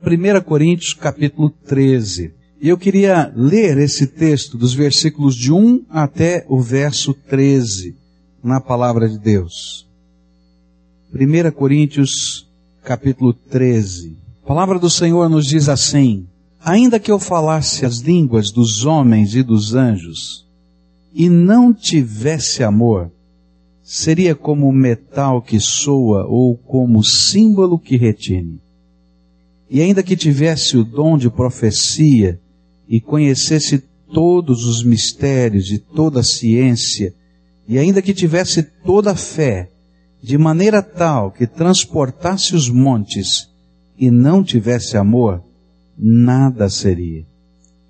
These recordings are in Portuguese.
1 Coríntios capítulo 13. E eu queria ler esse texto dos versículos de 1 até o verso 13 na palavra de Deus. 1 Coríntios capítulo 13. A palavra do Senhor nos diz assim: Ainda que eu falasse as línguas dos homens e dos anjos, e não tivesse amor, seria como metal que soa ou como símbolo que retine. E ainda que tivesse o dom de profecia e conhecesse todos os mistérios e toda a ciência, e ainda que tivesse toda a fé, de maneira tal que transportasse os montes e não tivesse amor, nada seria.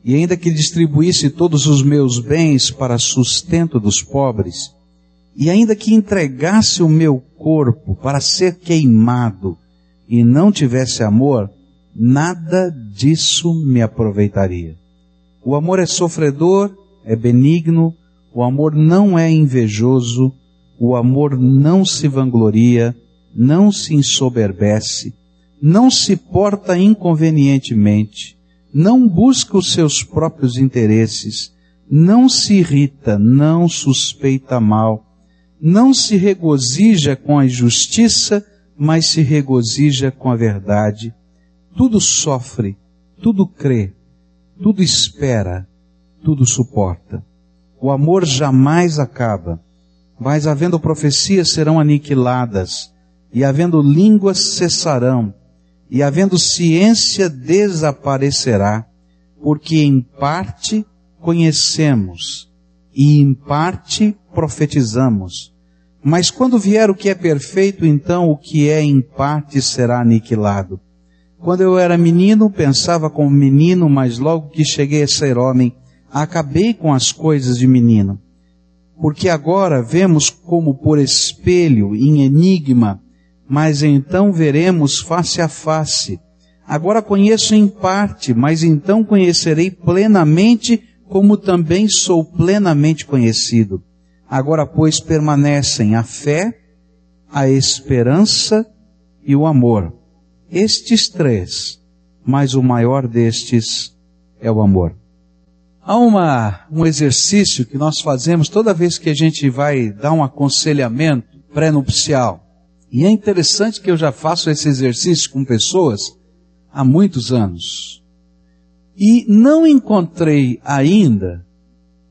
E ainda que distribuísse todos os meus bens para sustento dos pobres, e ainda que entregasse o meu corpo para ser queimado e não tivesse amor, nada disso me aproveitaria. O amor é sofredor, é benigno, o amor não é invejoso, o amor não se vangloria, não se ensoberbece, não se porta inconvenientemente, não busca os seus próprios interesses, não se irrita, não suspeita mal, não se regozija com a injustiça, mas se regozija com a verdade. Tudo sofre, tudo crê, tudo espera, tudo suporta. O amor jamais acaba, mas havendo profecias serão aniquiladas, e havendo línguas cessarão, e havendo ciência desaparecerá, porque em parte conhecemos e em parte profetizamos. Mas quando vier o que é perfeito, então o que é em parte será aniquilado. Quando eu era menino, pensava como menino, mas logo que cheguei a ser homem, acabei com as coisas de menino. Porque agora vemos como por espelho, em enigma, mas então veremos face a face. Agora conheço em parte, mas então conhecerei plenamente, como também sou plenamente conhecido. Agora, pois, permanecem a fé, a esperança e o amor. Estes três, mas o maior destes é o amor. Há uma, um exercício que nós fazemos toda vez que a gente vai dar um aconselhamento pré-nupcial. E é interessante que eu já faço esse exercício com pessoas há muitos anos. E não encontrei ainda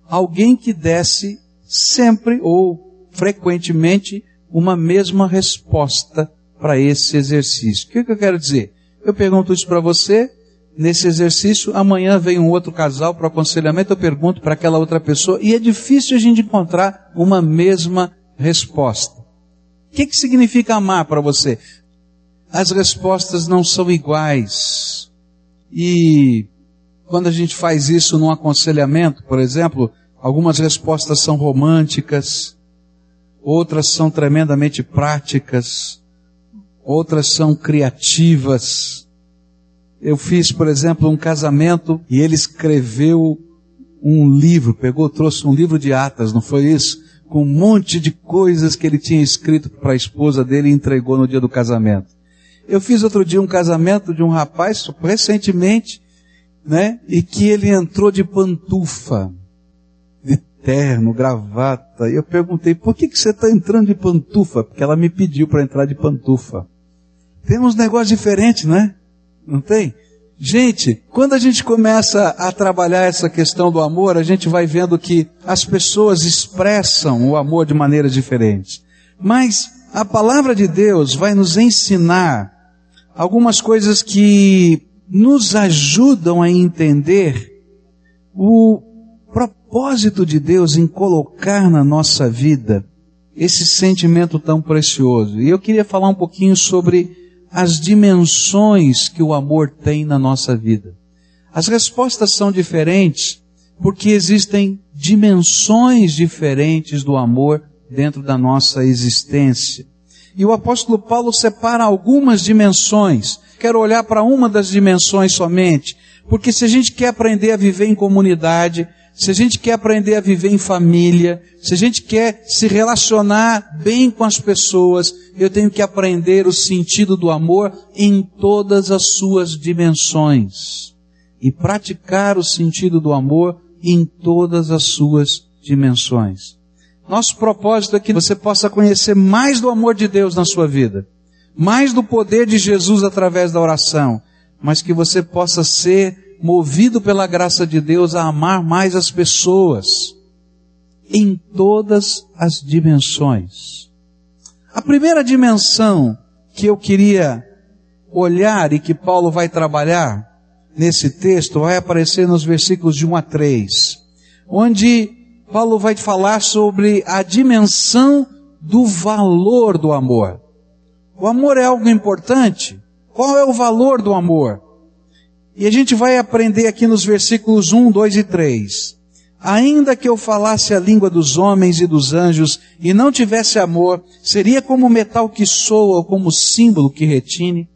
alguém que desse sempre ou frequentemente uma mesma resposta para esse exercício. O que, que eu quero dizer? Eu pergunto isso para você, nesse exercício, amanhã vem um outro casal para o aconselhamento, eu pergunto para aquela outra pessoa, e é difícil a gente encontrar uma mesma resposta. O que, que significa amar para você? As respostas não são iguais. E quando a gente faz isso num aconselhamento, por exemplo, algumas respostas são românticas, outras são tremendamente práticas, outras são criativas. Eu fiz, por exemplo, um casamento e ele escreveu um livro, pegou, trouxe um livro de atas, não foi isso? com um monte de coisas que ele tinha escrito para a esposa dele e entregou no dia do casamento. Eu fiz outro dia um casamento de um rapaz, recentemente, né? E que ele entrou de pantufa, de terno, gravata. E eu perguntei, por que, que você está entrando de pantufa? Porque ela me pediu para entrar de pantufa. Tem uns negócios diferentes, né? Não tem? Gente, quando a gente começa a trabalhar essa questão do amor, a gente vai vendo que as pessoas expressam o amor de maneiras diferentes. Mas a palavra de Deus vai nos ensinar algumas coisas que nos ajudam a entender o propósito de Deus em colocar na nossa vida esse sentimento tão precioso. E eu queria falar um pouquinho sobre as dimensões que o amor tem na nossa vida. As respostas são diferentes porque existem dimensões diferentes do amor dentro da nossa existência. E o apóstolo Paulo separa algumas dimensões. Quero olhar para uma das dimensões somente, porque se a gente quer aprender a viver em comunidade, se a gente quer aprender a viver em família, se a gente quer se relacionar bem com as pessoas, eu tenho que aprender o sentido do amor em todas as suas dimensões. E praticar o sentido do amor em todas as suas dimensões. Nosso propósito é que você possa conhecer mais do amor de Deus na sua vida, mais do poder de Jesus através da oração, mas que você possa ser movido pela graça de Deus a amar mais as pessoas em todas as dimensões. A primeira dimensão que eu queria olhar e que Paulo vai trabalhar nesse texto vai aparecer nos versículos de 1 a 3, onde Paulo vai falar sobre a dimensão do valor do amor. O amor é algo importante? Qual é o valor do amor? E a gente vai aprender aqui nos versículos 1, 2 e 3. Ainda que eu falasse a língua dos homens e dos anjos e não tivesse amor, seria como metal que soa ou como símbolo que retine.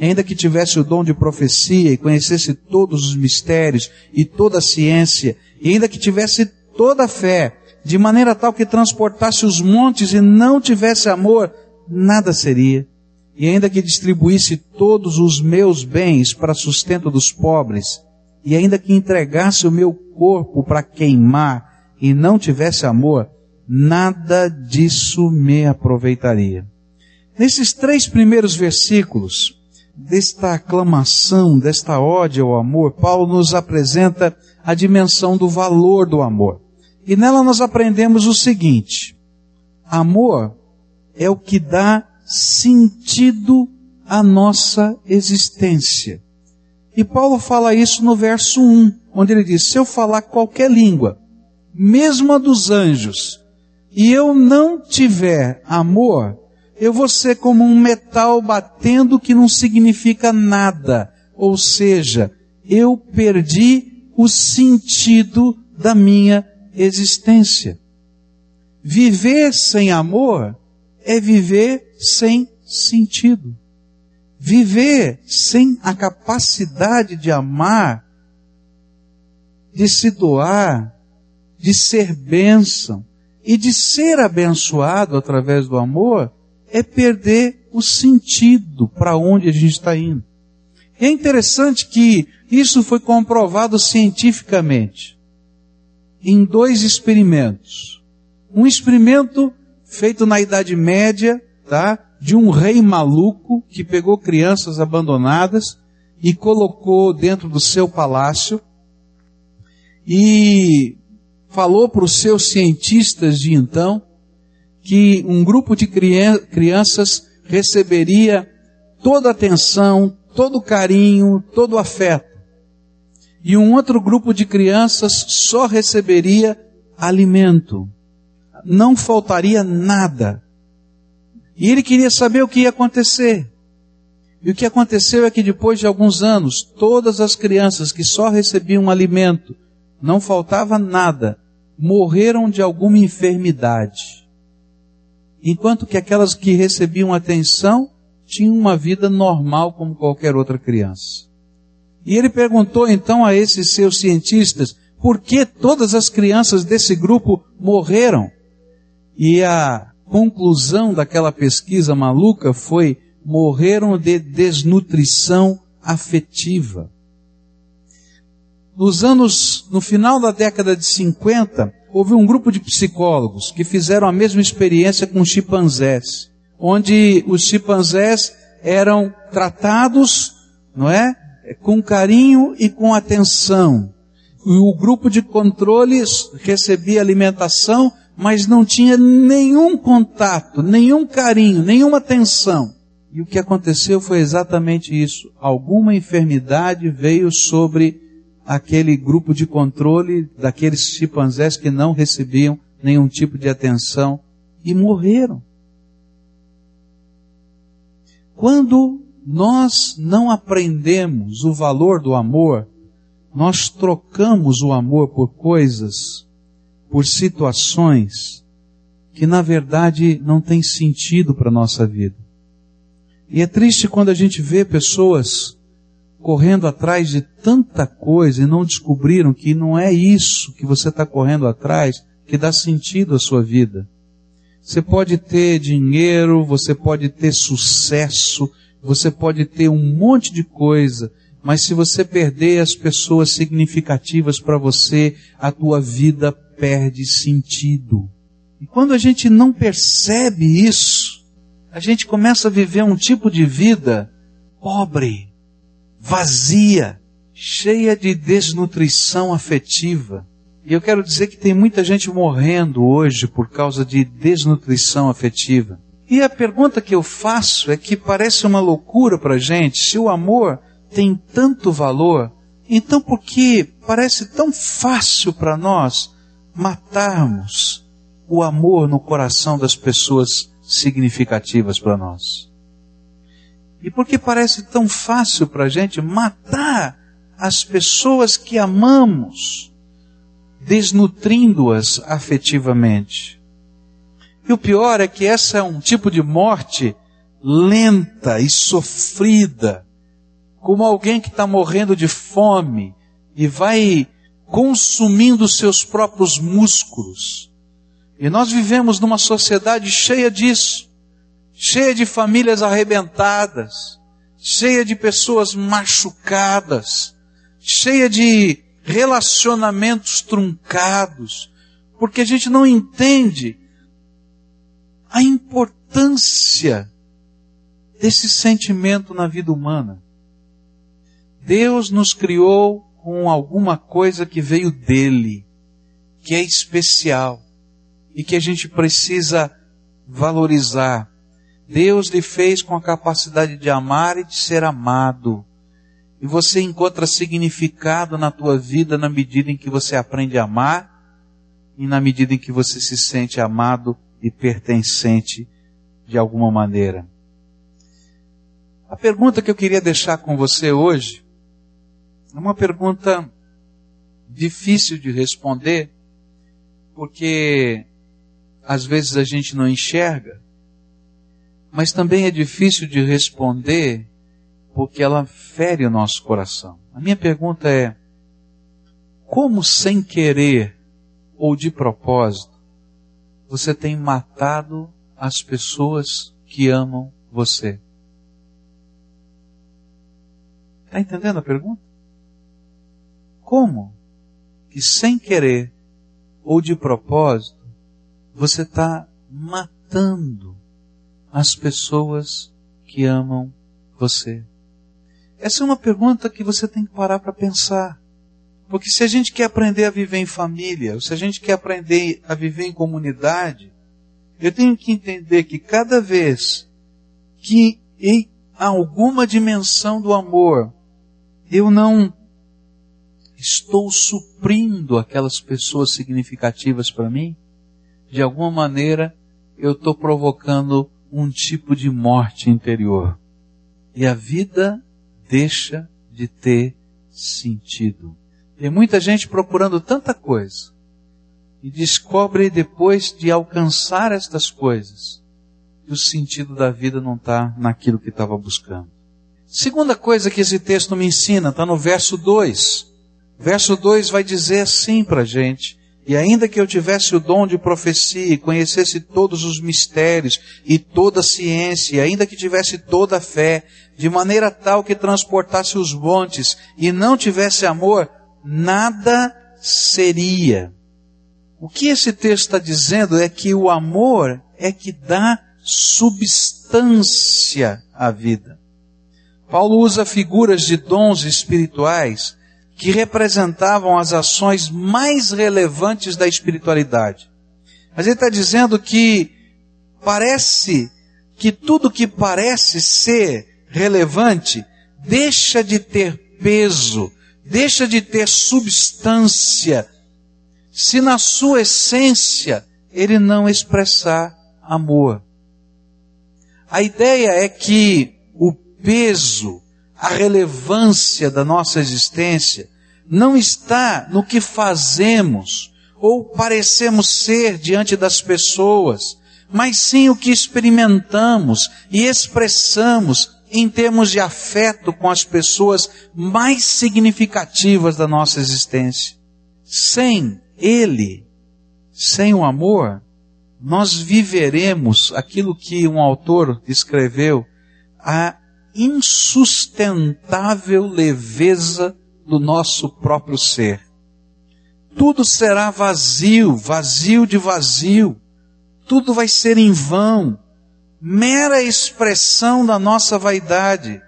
Ainda que tivesse o dom de profecia e conhecesse todos os mistérios e toda a ciência, e ainda que tivesse toda a fé, de maneira tal que transportasse os montes e não tivesse amor, nada seria e ainda que distribuísse todos os meus bens para sustento dos pobres, e ainda que entregasse o meu corpo para queimar e não tivesse amor, nada disso me aproveitaria. Nesses três primeiros versículos, desta aclamação, desta ódio ao amor, Paulo nos apresenta a dimensão do valor do amor. E nela nós aprendemos o seguinte: amor é o que dá sentido à nossa existência. E Paulo fala isso no verso 1, onde ele diz: Se eu falar qualquer língua, mesmo a dos anjos, e eu não tiver amor, eu vou ser como um metal batendo que não significa nada. Ou seja, eu perdi o sentido da minha existência. Viver sem amor é viver sem sentido. Viver sem a capacidade de amar, de se doar, de ser bênção e de ser abençoado através do amor, é perder o sentido para onde a gente está indo. é interessante que isso foi comprovado cientificamente em dois experimentos. Um experimento feito na Idade Média, tá? De um rei maluco que pegou crianças abandonadas e colocou dentro do seu palácio e falou para os seus cientistas de então que um grupo de crianças receberia toda a atenção, todo o carinho, todo o afeto. E um outro grupo de crianças só receberia alimento não faltaria nada. E ele queria saber o que ia acontecer. E o que aconteceu é que depois de alguns anos, todas as crianças que só recebiam alimento, não faltava nada, morreram de alguma enfermidade. Enquanto que aquelas que recebiam atenção tinham uma vida normal como qualquer outra criança. E ele perguntou então a esses seus cientistas por que todas as crianças desse grupo morreram. E a conclusão daquela pesquisa maluca foi morreram de desnutrição afetiva. Nos anos, no final da década de 50, houve um grupo de psicólogos que fizeram a mesma experiência com chimpanzés, onde os chimpanzés eram tratados, não é? Com carinho e com atenção. E o grupo de controles recebia alimentação mas não tinha nenhum contato, nenhum carinho, nenhuma atenção. E o que aconteceu foi exatamente isso. Alguma enfermidade veio sobre aquele grupo de controle daqueles chimpanzés que não recebiam nenhum tipo de atenção e morreram. Quando nós não aprendemos o valor do amor, nós trocamos o amor por coisas por situações que na verdade não têm sentido para a nossa vida. E é triste quando a gente vê pessoas correndo atrás de tanta coisa e não descobriram que não é isso que você está correndo atrás que dá sentido à sua vida. Você pode ter dinheiro, você pode ter sucesso, você pode ter um monte de coisa, mas se você perder as pessoas significativas para você, a tua vida perde sentido. E quando a gente não percebe isso, a gente começa a viver um tipo de vida pobre, vazia, cheia de desnutrição afetiva. E eu quero dizer que tem muita gente morrendo hoje por causa de desnutrição afetiva. E a pergunta que eu faço é que parece uma loucura para gente, se o amor tem tanto valor, então por que parece tão fácil para nós matarmos o amor no coração das pessoas significativas para nós? E por que parece tão fácil para a gente matar as pessoas que amamos, desnutrindo-as afetivamente? E o pior é que essa é um tipo de morte lenta e sofrida, como alguém que está morrendo de fome e vai consumindo seus próprios músculos. E nós vivemos numa sociedade cheia disso, cheia de famílias arrebentadas, cheia de pessoas machucadas, cheia de relacionamentos truncados, porque a gente não entende a importância desse sentimento na vida humana. Deus nos criou com alguma coisa que veio dele, que é especial e que a gente precisa valorizar. Deus lhe fez com a capacidade de amar e de ser amado. E você encontra significado na tua vida na medida em que você aprende a amar e na medida em que você se sente amado e pertencente de alguma maneira. A pergunta que eu queria deixar com você hoje é uma pergunta difícil de responder, porque às vezes a gente não enxerga, mas também é difícil de responder porque ela fere o nosso coração. A minha pergunta é: como sem querer ou de propósito você tem matado as pessoas que amam você? Está entendendo a pergunta? Como que sem querer ou de propósito você está matando as pessoas que amam você? Essa é uma pergunta que você tem que parar para pensar. Porque se a gente quer aprender a viver em família, ou se a gente quer aprender a viver em comunidade, eu tenho que entender que cada vez que em alguma dimensão do amor eu não estou suprindo aquelas pessoas significativas para mim, de alguma maneira eu estou provocando um tipo de morte interior. E a vida deixa de ter sentido. Tem muita gente procurando tanta coisa e descobre depois de alcançar estas coisas que o sentido da vida não está naquilo que estava buscando. Segunda coisa que esse texto me ensina está no verso 2. Verso 2 vai dizer assim para a gente: E ainda que eu tivesse o dom de profecia e conhecesse todos os mistérios e toda a ciência, e ainda que tivesse toda a fé, de maneira tal que transportasse os montes e não tivesse amor, nada seria. O que esse texto está dizendo é que o amor é que dá substância à vida. Paulo usa figuras de dons espirituais que representavam as ações mais relevantes da espiritualidade. Mas ele está dizendo que parece que tudo que parece ser relevante deixa de ter peso, deixa de ter substância, se na sua essência ele não expressar amor. A ideia é que o peso, a relevância da nossa existência não está no que fazemos ou parecemos ser diante das pessoas, mas sim o que experimentamos e expressamos em termos de afeto com as pessoas mais significativas da nossa existência. Sem Ele, sem o amor, nós viveremos aquilo que um autor escreveu, a insustentável leveza do nosso próprio ser. Tudo será vazio, vazio de vazio. Tudo vai ser em vão, mera expressão da nossa vaidade.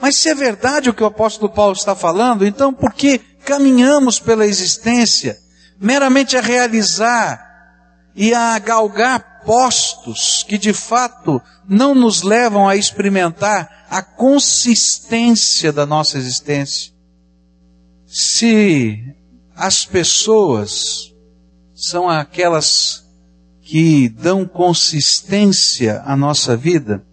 Mas se é verdade o que o apóstolo Paulo está falando, então por que caminhamos pela existência meramente a realizar e a galgar postos que de fato não nos levam a experimentar a consistência da nossa existência. Se as pessoas são aquelas que dão consistência à nossa vida,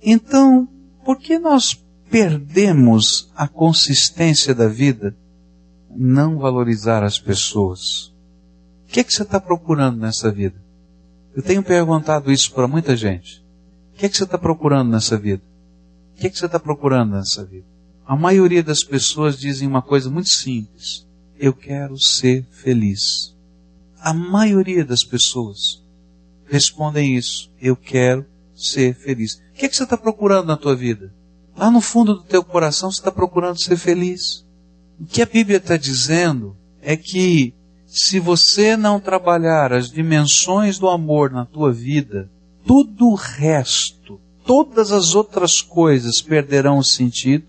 então por que nós perdemos a consistência da vida? Não valorizar as pessoas. O que, é que você está procurando nessa vida? Eu tenho perguntado isso para muita gente. O que, é que você está procurando nessa vida? O que, é que você está procurando nessa vida? A maioria das pessoas dizem uma coisa muito simples. Eu quero ser feliz. A maioria das pessoas respondem isso. Eu quero ser feliz. O que, é que você está procurando na tua vida? Lá no fundo do teu coração você está procurando ser feliz. O que a Bíblia está dizendo é que se você não trabalhar as dimensões do amor na tua vida, tudo o resto, todas as outras coisas perderão o sentido.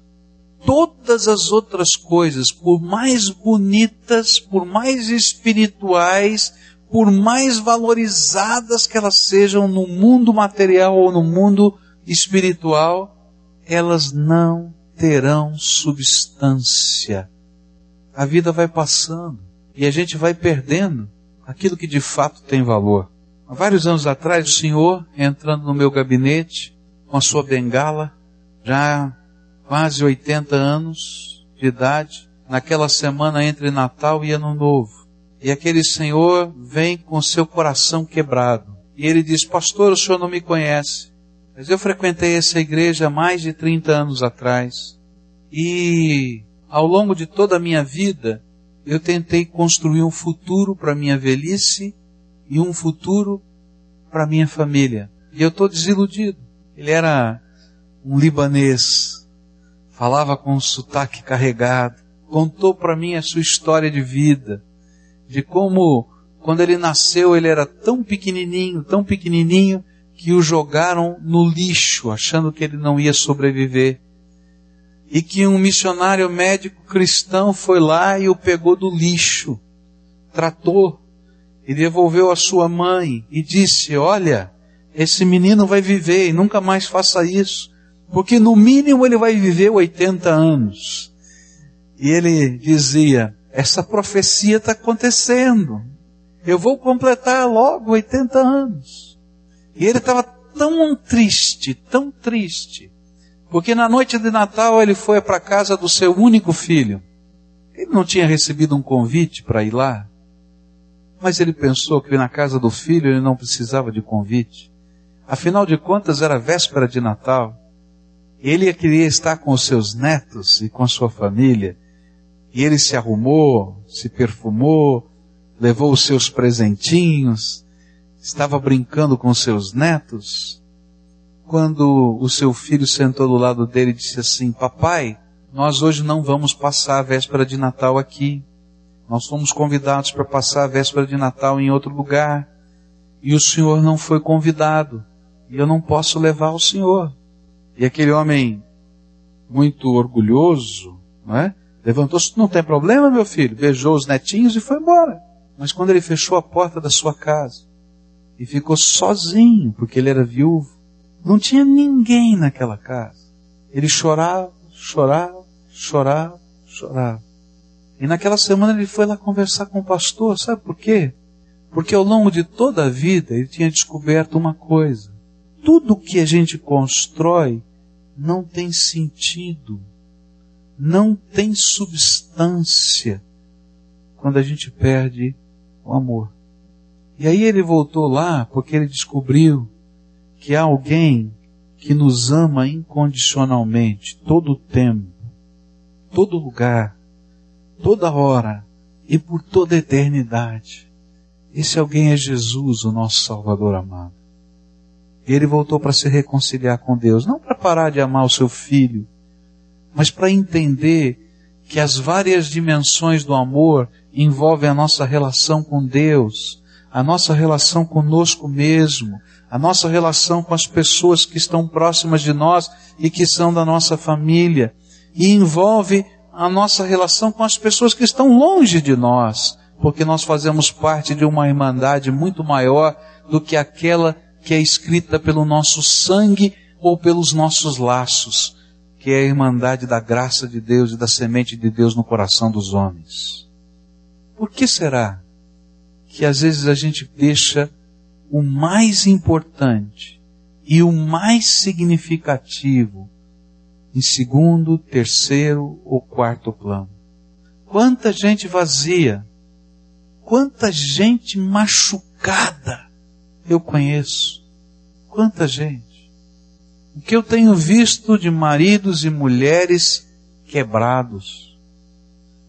Todas as outras coisas, por mais bonitas, por mais espirituais, por mais valorizadas que elas sejam no mundo material ou no mundo espiritual, elas não terão substância. A vida vai passando e a gente vai perdendo aquilo que de fato tem valor. Há vários anos atrás, o senhor, entrando no meu gabinete, com a sua bengala, já quase 80 anos de idade, naquela semana entre Natal e Ano Novo. E aquele senhor vem com seu coração quebrado. E ele diz, pastor, o senhor não me conhece. Mas eu frequentei essa igreja mais de 30 anos atrás. E ao longo de toda a minha vida, eu tentei construir um futuro para minha velhice e um futuro para minha família. E eu estou desiludido. Ele era um libanês, falava com um sotaque carregado, contou para mim a sua história de vida, de como quando ele nasceu ele era tão pequenininho, tão pequenininho, que o jogaram no lixo, achando que ele não ia sobreviver e que um missionário médico cristão foi lá e o pegou do lixo, tratou e devolveu à sua mãe e disse: Olha, esse menino vai viver e nunca mais faça isso, porque no mínimo ele vai viver 80 anos. E ele dizia: Essa profecia está acontecendo, eu vou completar logo 80 anos. E ele estava tão triste, tão triste, porque na noite de Natal ele foi para a casa do seu único filho. Ele não tinha recebido um convite para ir lá, mas ele pensou que na casa do filho ele não precisava de convite. Afinal de contas era véspera de Natal. Ele queria estar com os seus netos e com sua família. E ele se arrumou, se perfumou, levou os seus presentinhos, estava brincando com seus netos quando o seu filho sentou do lado dele e disse assim: Papai, nós hoje não vamos passar a véspera de Natal aqui. Nós fomos convidados para passar a véspera de Natal em outro lugar. E o senhor não foi convidado. E eu não posso levar o senhor. E aquele homem, muito orgulhoso, não é? Levantou-se, não tem problema, meu filho. Beijou os netinhos e foi embora. Mas quando ele fechou a porta da sua casa e ficou sozinho, porque ele era viúvo, não tinha ninguém naquela casa. Ele chorava, chorava, chorava, chorava. E naquela semana ele foi lá conversar com o pastor, sabe por quê? Porque ao longo de toda a vida ele tinha descoberto uma coisa. Tudo que a gente constrói não tem sentido, não tem substância quando a gente perde o amor. E aí ele voltou lá porque ele descobriu que há alguém que nos ama incondicionalmente, todo o tempo, todo lugar, toda hora e por toda a eternidade. Esse alguém é Jesus, o nosso Salvador amado. Ele voltou para se reconciliar com Deus, não para parar de amar o seu filho, mas para entender que as várias dimensões do amor envolvem a nossa relação com Deus, a nossa relação conosco mesmo, a nossa relação com as pessoas que estão próximas de nós e que são da nossa família, e envolve a nossa relação com as pessoas que estão longe de nós, porque nós fazemos parte de uma irmandade muito maior do que aquela que é escrita pelo nosso sangue ou pelos nossos laços, que é a irmandade da graça de Deus e da semente de Deus no coração dos homens. Por que será que às vezes a gente deixa o mais importante e o mais significativo em segundo, terceiro ou quarto plano? Quanta gente vazia, quanta gente machucada, eu conheço. Quanta gente. O que eu tenho visto de maridos e mulheres quebrados.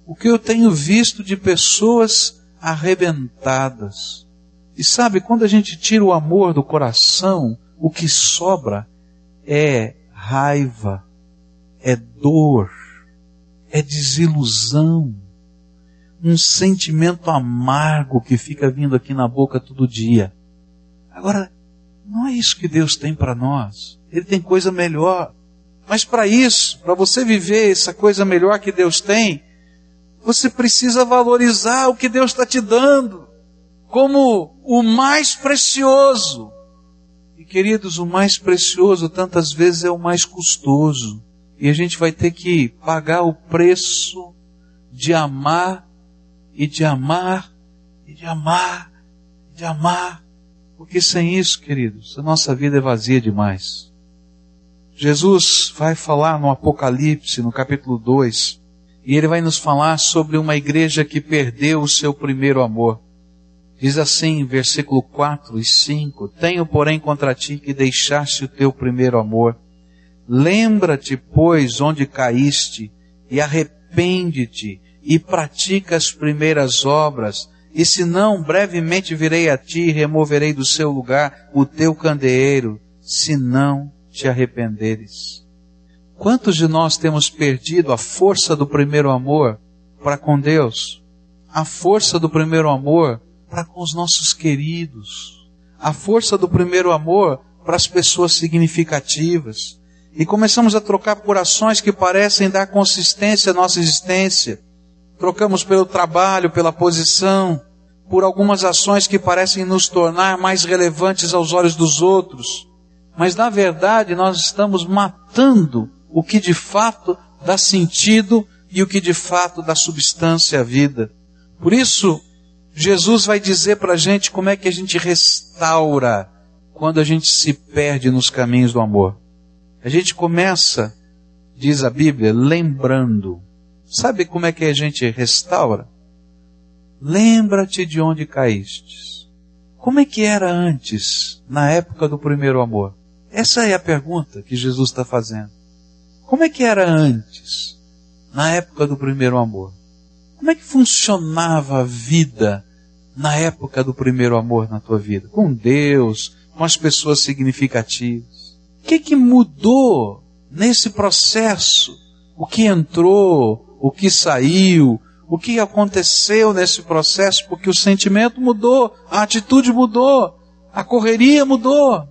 O que eu tenho visto de pessoas arrebentadas. E sabe, quando a gente tira o amor do coração, o que sobra é raiva, é dor, é desilusão, um sentimento amargo que fica vindo aqui na boca todo dia. Agora, não é isso que Deus tem para nós. Ele tem coisa melhor. Mas para isso, para você viver essa coisa melhor que Deus tem, você precisa valorizar o que Deus está te dando como o mais precioso. E queridos, o mais precioso tantas vezes é o mais custoso. E a gente vai ter que pagar o preço de amar e de amar e de amar e de amar porque sem isso, queridos, a nossa vida é vazia demais. Jesus vai falar no Apocalipse, no capítulo 2, e ele vai nos falar sobre uma igreja que perdeu o seu primeiro amor. Diz assim, versículo 4 e 5: Tenho, porém, contra ti que deixaste o teu primeiro amor. Lembra-te, pois, onde caíste, e arrepende-te, e pratica as primeiras obras e se não, brevemente virei a ti e removerei do seu lugar o teu candeeiro, se não te arrependeres. Quantos de nós temos perdido a força do primeiro amor para com Deus? A força do primeiro amor para com os nossos queridos? A força do primeiro amor para as pessoas significativas? E começamos a trocar por ações que parecem dar consistência à nossa existência trocamos pelo trabalho, pela posição, por algumas ações que parecem nos tornar mais relevantes aos olhos dos outros. Mas na verdade nós estamos matando o que de fato dá sentido e o que de fato dá substância à vida. Por isso, Jesus vai dizer para a gente como é que a gente restaura quando a gente se perde nos caminhos do amor. A gente começa, diz a Bíblia, lembrando. Sabe como é que a gente restaura? Lembra-te de onde caíste. Como é que era antes, na época do primeiro amor? Essa é a pergunta que Jesus está fazendo. Como é que era antes, na época do primeiro amor? Como é que funcionava a vida na época do primeiro amor na tua vida? Com Deus, com as pessoas significativas. Que, que mudou nesse processo? O que entrou, o que saiu, o que aconteceu nesse processo, porque o sentimento mudou, a atitude mudou, a correria mudou.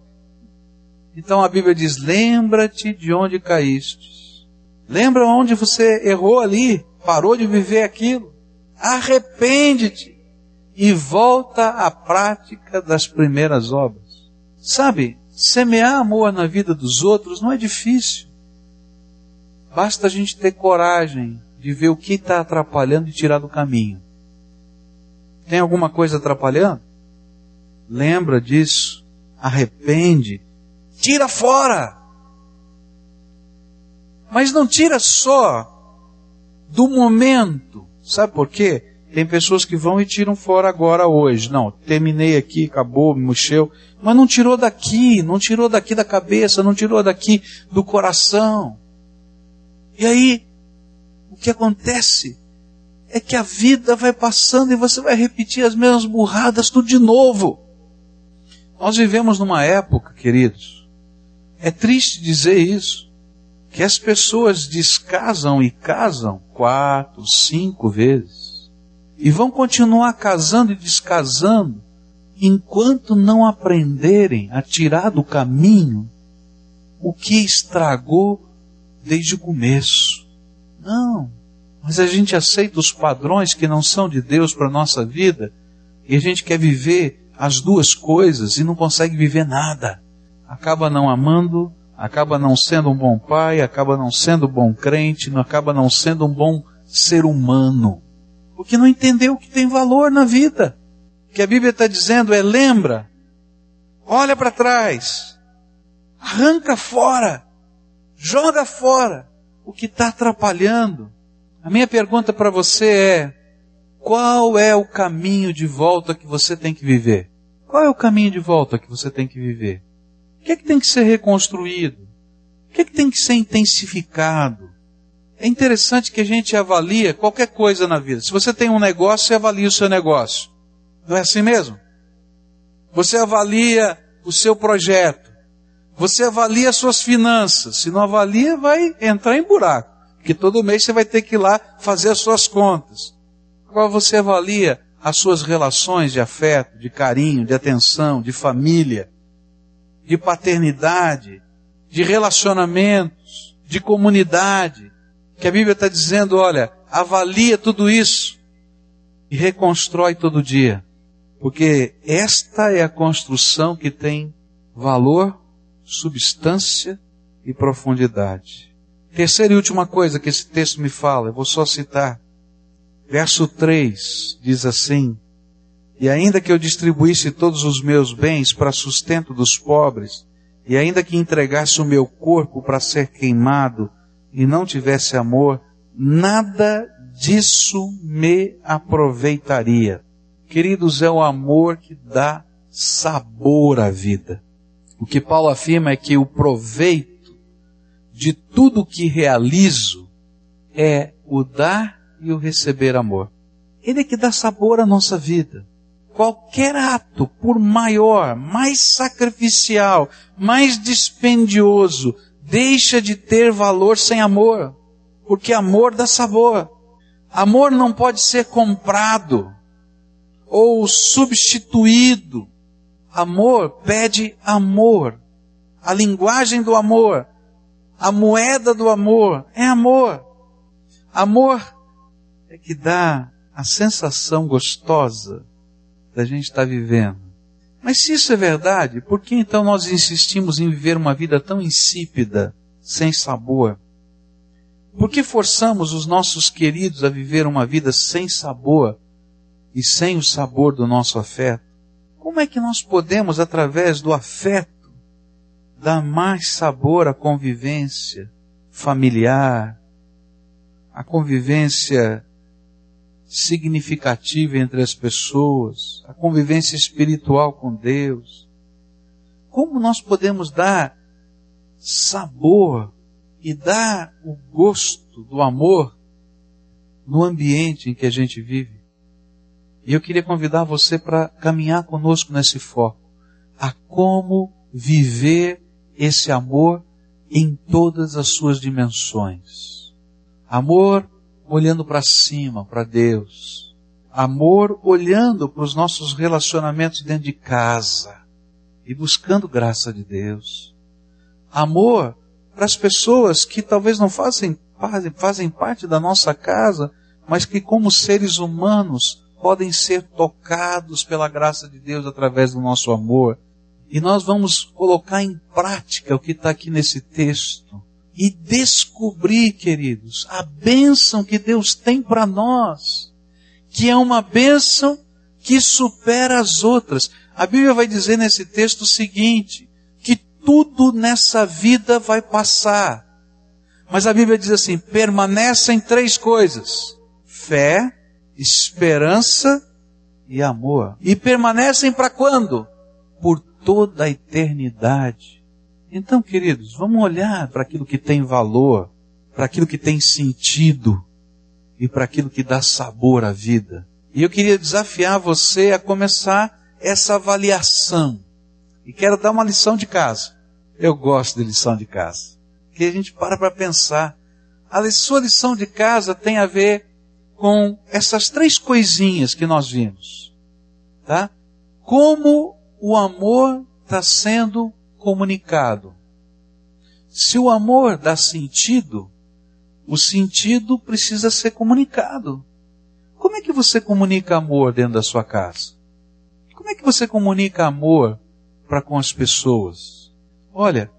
Então a Bíblia diz: lembra-te de onde caíste. Lembra onde você errou ali, parou de viver aquilo. Arrepende-te e volta à prática das primeiras obras. Sabe, semear amor na vida dos outros não é difícil. Basta a gente ter coragem de ver o que está atrapalhando e tirar do caminho. Tem alguma coisa atrapalhando? Lembra disso, arrepende, tira fora. Mas não tira só do momento. Sabe por quê? Tem pessoas que vão e tiram fora agora, hoje. Não, terminei aqui, acabou, me mexeu. Mas não tirou daqui, não tirou daqui da cabeça, não tirou daqui do coração. E aí, o que acontece é que a vida vai passando e você vai repetir as mesmas burradas tudo de novo. Nós vivemos numa época, queridos, é triste dizer isso, que as pessoas descasam e casam quatro, cinco vezes. E vão continuar casando e descasando enquanto não aprenderem a tirar do caminho o que estragou desde o começo. Não. Mas a gente aceita os padrões que não são de Deus para a nossa vida e a gente quer viver as duas coisas e não consegue viver nada. Acaba não amando, acaba não sendo um bom pai, acaba não sendo um bom crente, acaba não sendo um bom ser humano. Porque não entendeu que tem valor na vida. O que a Bíblia está dizendo é lembra, olha para trás, arranca fora, joga fora o que está atrapalhando. A minha pergunta para você é, qual é o caminho de volta que você tem que viver? Qual é o caminho de volta que você tem que viver? O que é que tem que ser reconstruído? O que é que tem que ser intensificado? É interessante que a gente avalia qualquer coisa na vida. Se você tem um negócio, você avalia o seu negócio. Não é assim mesmo? Você avalia o seu projeto. Você avalia as suas finanças. Se não avalia, vai entrar em buraco. Porque todo mês você vai ter que ir lá fazer as suas contas. Agora você avalia as suas relações de afeto, de carinho, de atenção, de família, de paternidade, de relacionamentos, de comunidade, que a Bíblia está dizendo, olha, avalia tudo isso e reconstrói todo dia. Porque esta é a construção que tem valor, substância e profundidade. Terceira e última coisa que esse texto me fala, eu vou só citar. Verso 3 diz assim: E ainda que eu distribuísse todos os meus bens para sustento dos pobres, e ainda que entregasse o meu corpo para ser queimado, e não tivesse amor, nada disso me aproveitaria. Queridos, é o amor que dá sabor à vida. O que Paulo afirma é que o proveito de tudo que realizo é o dar e o receber amor. Ele é que dá sabor à nossa vida. Qualquer ato, por maior, mais sacrificial, mais dispendioso, deixa de ter valor sem amor. Porque amor dá sabor. Amor não pode ser comprado ou substituído. Amor pede amor. A linguagem do amor, a moeda do amor é amor. Amor é que dá a sensação gostosa da gente estar vivendo. Mas se isso é verdade, por que então nós insistimos em viver uma vida tão insípida, sem sabor? Por que forçamos os nossos queridos a viver uma vida sem sabor e sem o sabor do nosso afeto? Como é que nós podemos, através do afeto, dar mais sabor à convivência familiar, à convivência significativa entre as pessoas, a convivência espiritual com Deus. Como nós podemos dar sabor e dar o gosto do amor no ambiente em que a gente vive? E eu queria convidar você para caminhar conosco nesse foco, a como viver esse amor em todas as suas dimensões. Amor olhando para cima, para Deus. Amor olhando para os nossos relacionamentos dentro de casa e buscando graça de Deus. Amor para as pessoas que talvez não fazem, fazem, fazem parte da nossa casa, mas que como seres humanos podem ser tocados pela graça de Deus através do nosso amor. E nós vamos colocar em prática o que está aqui nesse texto e descobrir, queridos, a bênção que Deus tem para nós, que é uma bênção que supera as outras. A Bíblia vai dizer nesse texto o seguinte, que tudo nessa vida vai passar. Mas a Bíblia diz assim, permanecem três coisas: fé, esperança e amor. E permanecem para quando? Por toda a eternidade. Então, queridos, vamos olhar para aquilo que tem valor, para aquilo que tem sentido e para aquilo que dá sabor à vida. E eu queria desafiar você a começar essa avaliação. E quero dar uma lição de casa. Eu gosto de lição de casa. Que a gente para para pensar. A sua lição de casa tem a ver com essas três coisinhas que nós vimos. Tá? Como o amor está sendo comunicado. Se o amor dá sentido, o sentido precisa ser comunicado. Como é que você comunica amor dentro da sua casa? Como é que você comunica amor para com as pessoas? Olha,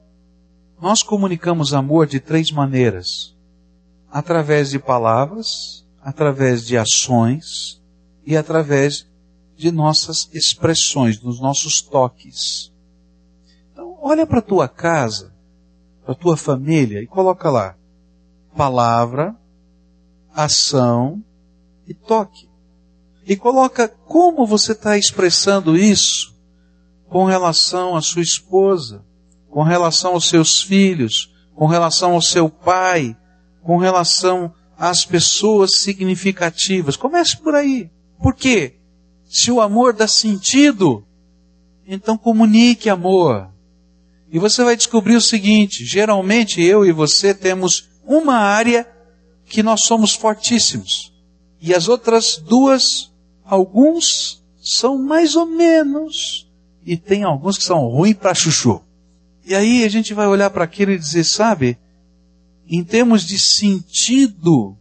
nós comunicamos amor de três maneiras: através de palavras, através de ações e através de nossas expressões, dos nossos toques. Olha para a tua casa, para a tua família e coloca lá palavra, ação e toque. E coloca como você está expressando isso com relação à sua esposa, com relação aos seus filhos, com relação ao seu pai, com relação às pessoas significativas. Comece por aí. Por quê? Se o amor dá sentido, então comunique amor. E você vai descobrir o seguinte: geralmente eu e você temos uma área que nós somos fortíssimos. E as outras duas, alguns são mais ou menos. E tem alguns que são ruins para chuchu. E aí a gente vai olhar para aquilo e dizer, sabe, em termos de sentido,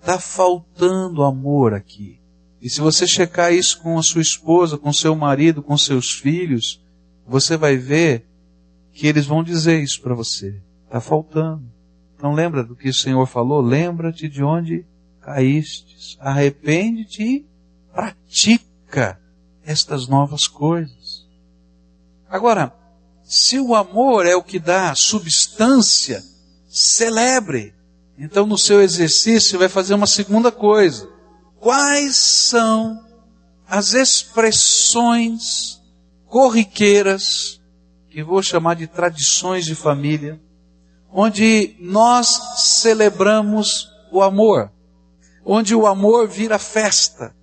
está faltando amor aqui. E se você checar isso com a sua esposa, com seu marido, com seus filhos, você vai ver que eles vão dizer isso para você. Está faltando. Então lembra do que o Senhor falou? Lembra-te de onde caístes. Arrepende-te e pratica estas novas coisas. Agora, se o amor é o que dá substância, celebre. Então no seu exercício vai fazer uma segunda coisa quais são as expressões corriqueiras, que vou chamar de tradições de família, onde nós celebramos o amor, onde o amor vira festa,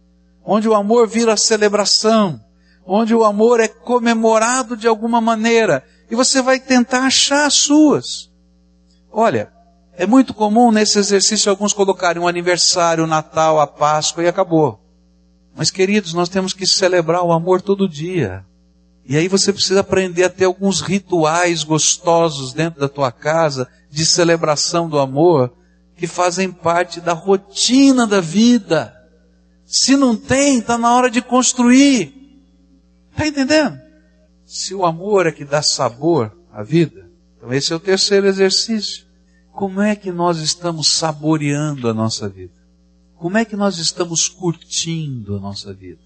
onde o amor vira celebração, onde o amor é comemorado de alguma maneira, e você vai tentar achar as suas. Olha, é muito comum nesse exercício alguns colocarem um aniversário, o Natal, a Páscoa e acabou. Mas queridos, nós temos que celebrar o amor todo dia. E aí você precisa aprender a ter alguns rituais gostosos dentro da tua casa de celebração do amor que fazem parte da rotina da vida. Se não tem, está na hora de construir. Está entendendo? Se o amor é que dá sabor à vida, então esse é o terceiro exercício. Como é que nós estamos saboreando a nossa vida? Como é que nós estamos curtindo a nossa vida?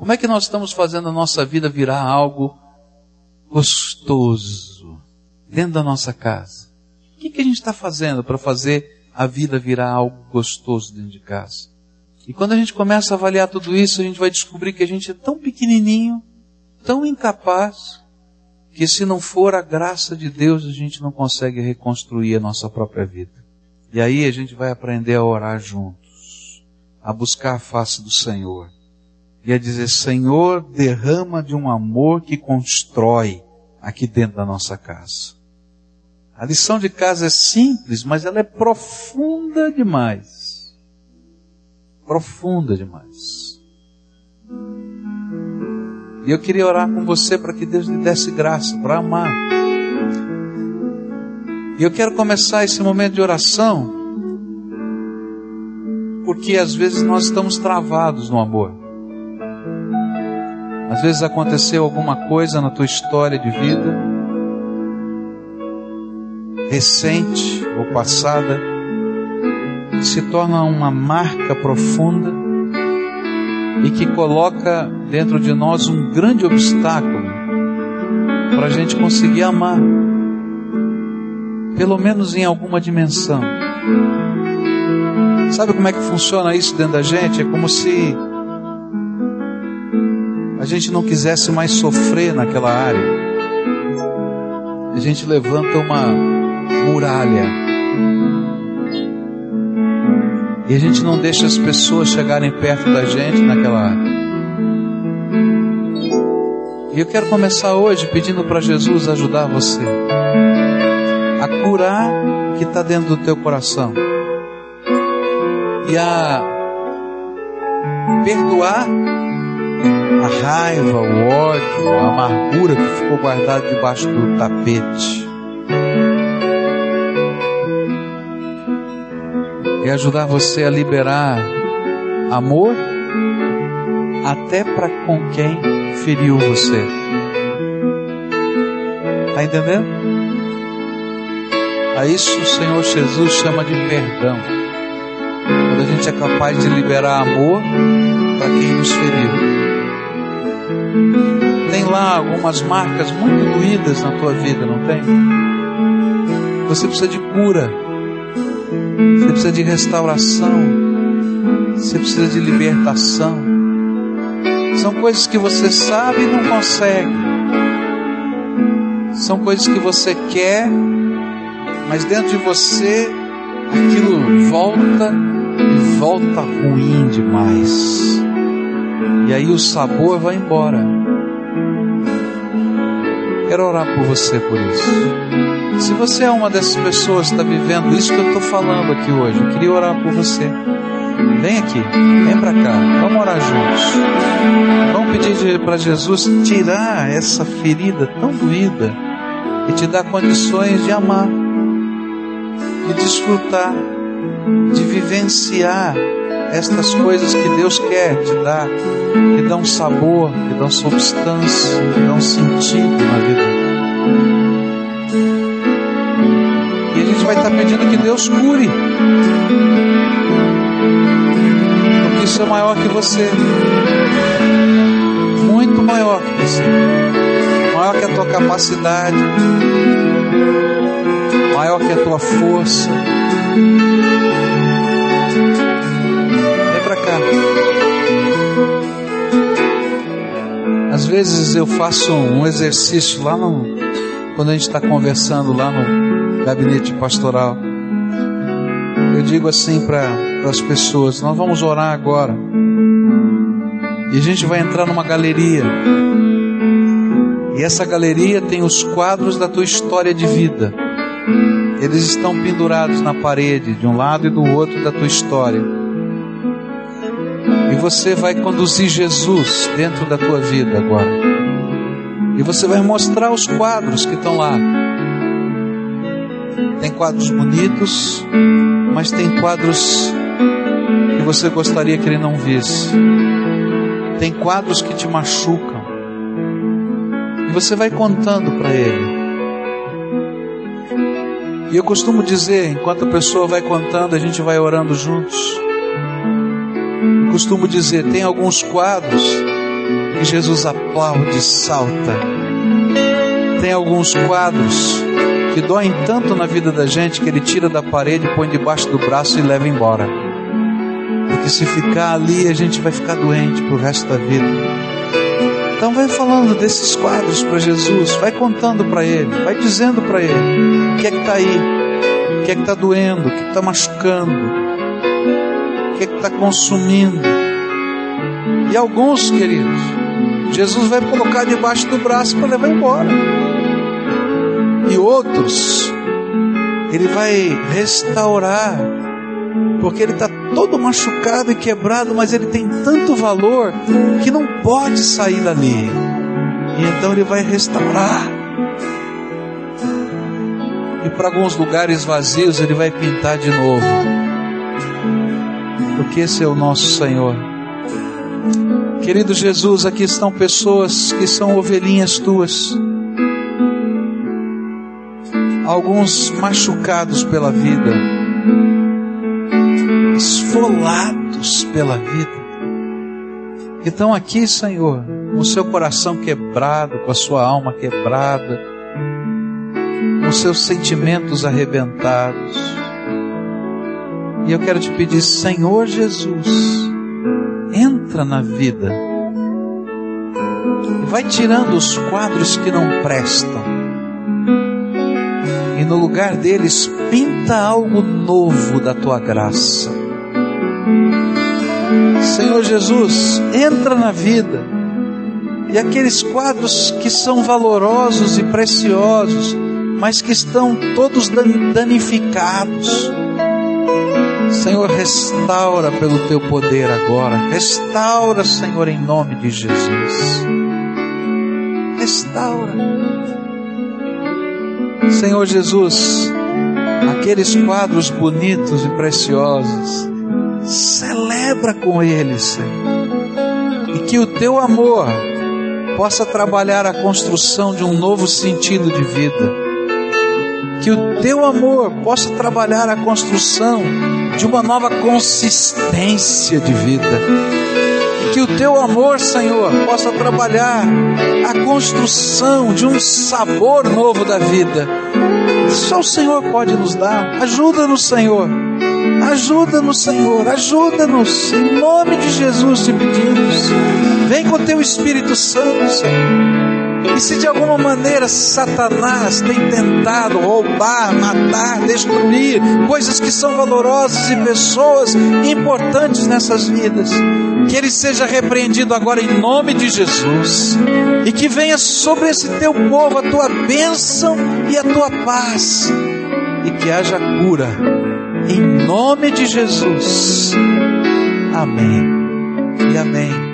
Como é que nós estamos fazendo a nossa vida virar algo gostoso dentro da nossa casa? O que, que a gente está fazendo para fazer a vida virar algo gostoso dentro de casa? E quando a gente começa a avaliar tudo isso, a gente vai descobrir que a gente é tão pequenininho, tão incapaz, que se não for a graça de Deus, a gente não consegue reconstruir a nossa própria vida. E aí a gente vai aprender a orar juntos, a buscar a face do Senhor e a dizer: Senhor, derrama de um amor que constrói aqui dentro da nossa casa. A lição de casa é simples, mas ela é profunda demais. Profunda demais. E eu queria orar com você para que Deus lhe desse graça para amar. E eu quero começar esse momento de oração, porque às vezes nós estamos travados no amor. Às vezes aconteceu alguma coisa na tua história de vida, recente ou passada, que se torna uma marca profunda e que coloca dentro de nós um grande obstáculo para a gente conseguir amar, pelo menos em alguma dimensão. Sabe como é que funciona isso dentro da gente? É como se a gente não quisesse mais sofrer naquela área. A gente levanta uma muralha. E a gente não deixa as pessoas chegarem perto da gente naquela área. E eu quero começar hoje pedindo para Jesus ajudar você a curar o que está dentro do teu coração e a perdoar a raiva, o ódio, a amargura que ficou guardada debaixo do tapete. E ajudar você a liberar amor até para com quem feriu você. Está entendendo? A isso o Senhor Jesus chama de perdão. Quando a gente é capaz de liberar amor para quem nos feriu. Lá algumas marcas muito doídas na tua vida, não tem? Você precisa de cura. Você precisa de restauração. Você precisa de libertação. São coisas que você sabe e não consegue. São coisas que você quer, mas dentro de você aquilo volta e volta ruim demais. E aí o sabor vai embora. Quero orar por você por isso. Se você é uma dessas pessoas que está vivendo isso que eu estou falando aqui hoje, eu queria orar por você. Vem aqui, vem para cá, vamos orar juntos. Vamos pedir para Jesus tirar essa ferida tão doída e te dar condições de amar, de desfrutar, de vivenciar estas coisas que Deus quer te dar, que dão sabor, que dão substância, que dão sentido na vida. E a gente vai estar pedindo que Deus cure, porque isso é maior que você, muito maior que você, maior que a tua capacidade, maior que a tua força cá. Às vezes eu faço um exercício lá no, quando a gente está conversando lá no gabinete pastoral. Eu digo assim para as pessoas: nós vamos orar agora. E a gente vai entrar numa galeria. E essa galeria tem os quadros da tua história de vida. Eles estão pendurados na parede, de um lado e do outro da tua história. Você vai conduzir Jesus dentro da tua vida agora. E você vai mostrar os quadros que estão lá. Tem quadros bonitos, mas tem quadros que você gostaria que ele não visse. Tem quadros que te machucam. E você vai contando para ele. E eu costumo dizer, enquanto a pessoa vai contando, a gente vai orando juntos costumo dizer, tem alguns quadros que Jesus aplaude salta. Tem alguns quadros que doem tanto na vida da gente que ele tira da parede, põe debaixo do braço e leva embora. Porque se ficar ali, a gente vai ficar doente pro resto da vida. Então vai falando desses quadros para Jesus, vai contando para ele, vai dizendo para ele o que é que está aí, o que é que está doendo, o que está machucando, que está consumindo. E alguns, queridos, Jesus vai colocar debaixo do braço para levar embora. E outros, Ele vai restaurar, porque ele está todo machucado e quebrado, mas ele tem tanto valor que não pode sair dali. E então Ele vai restaurar. E para alguns lugares vazios Ele vai pintar de novo porque esse é o nosso Senhor. Querido Jesus, aqui estão pessoas que são ovelhinhas tuas, alguns machucados pela vida, esfolados pela vida. Então aqui, Senhor, com o seu coração quebrado, com a sua alma quebrada, com seus sentimentos arrebentados, E eu quero te pedir, Senhor Jesus, entra na vida e vai tirando os quadros que não prestam. E no lugar deles, pinta algo novo da tua graça. Senhor Jesus, entra na vida. E aqueles quadros que são valorosos e preciosos, mas que estão todos danificados. Senhor, restaura pelo teu poder agora. Restaura, Senhor, em nome de Jesus. Restaura. Senhor Jesus, aqueles quadros bonitos e preciosos, celebra com eles, Senhor. E que o teu amor possa trabalhar a construção de um novo sentido de vida que o teu amor possa trabalhar a construção de uma nova consistência de vida. Que o teu amor, Senhor, possa trabalhar a construção de um sabor novo da vida. Só o Senhor pode nos dar. Ajuda-nos, Senhor. Ajuda-nos, Senhor. Ajuda-nos. Em nome de Jesus te pedimos. Vem com o teu Espírito Santo, Senhor. E se de alguma maneira Satanás tem tentado roubar, matar, destruir coisas que são valorosas e pessoas importantes nessas vidas, que ele seja repreendido agora em nome de Jesus e que venha sobre esse teu povo a tua bênção e a tua paz e que haja cura em nome de Jesus. Amém e amém.